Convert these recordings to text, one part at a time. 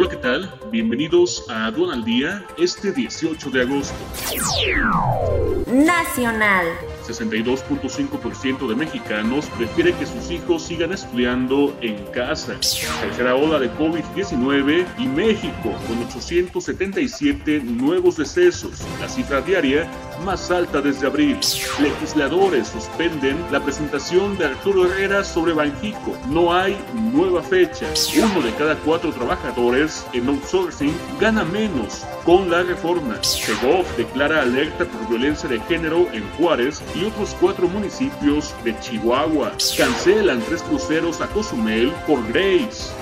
Hola, ¿qué tal? Bienvenidos a al Día este 18 de agosto. Nacional. 62.5% de mexicanos prefiere que sus hijos sigan estudiando en casa. Tercera ola de COVID-19 y México con 877 nuevos decesos, la cifra diaria más alta desde abril. Legisladores suspenden la presentación de Arturo Herrera sobre Banjico. No hay nueva fecha. Uno de cada cuatro trabajadores en outsourcing gana menos con la reforma. Segov declara alerta por violencia de género en Juárez otros cuatro municipios de Chihuahua. Cancelan tres cruceros a Cozumel por Grace.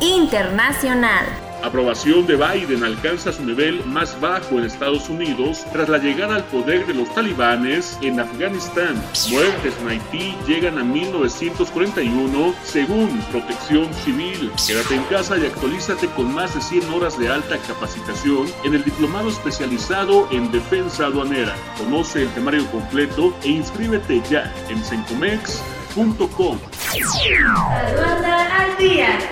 Internacional. Aprobación de Biden alcanza su nivel más bajo en Estados Unidos tras la llegada al poder de los talibanes en Afganistán. Muertes en Haití llegan a 1941 según Protección Civil. Quédate en casa y actualízate con más de 100 horas de alta capacitación en el diplomado especializado en defensa aduanera. Conoce el temario completo e inscríbete ya en sencomex.com. Al día.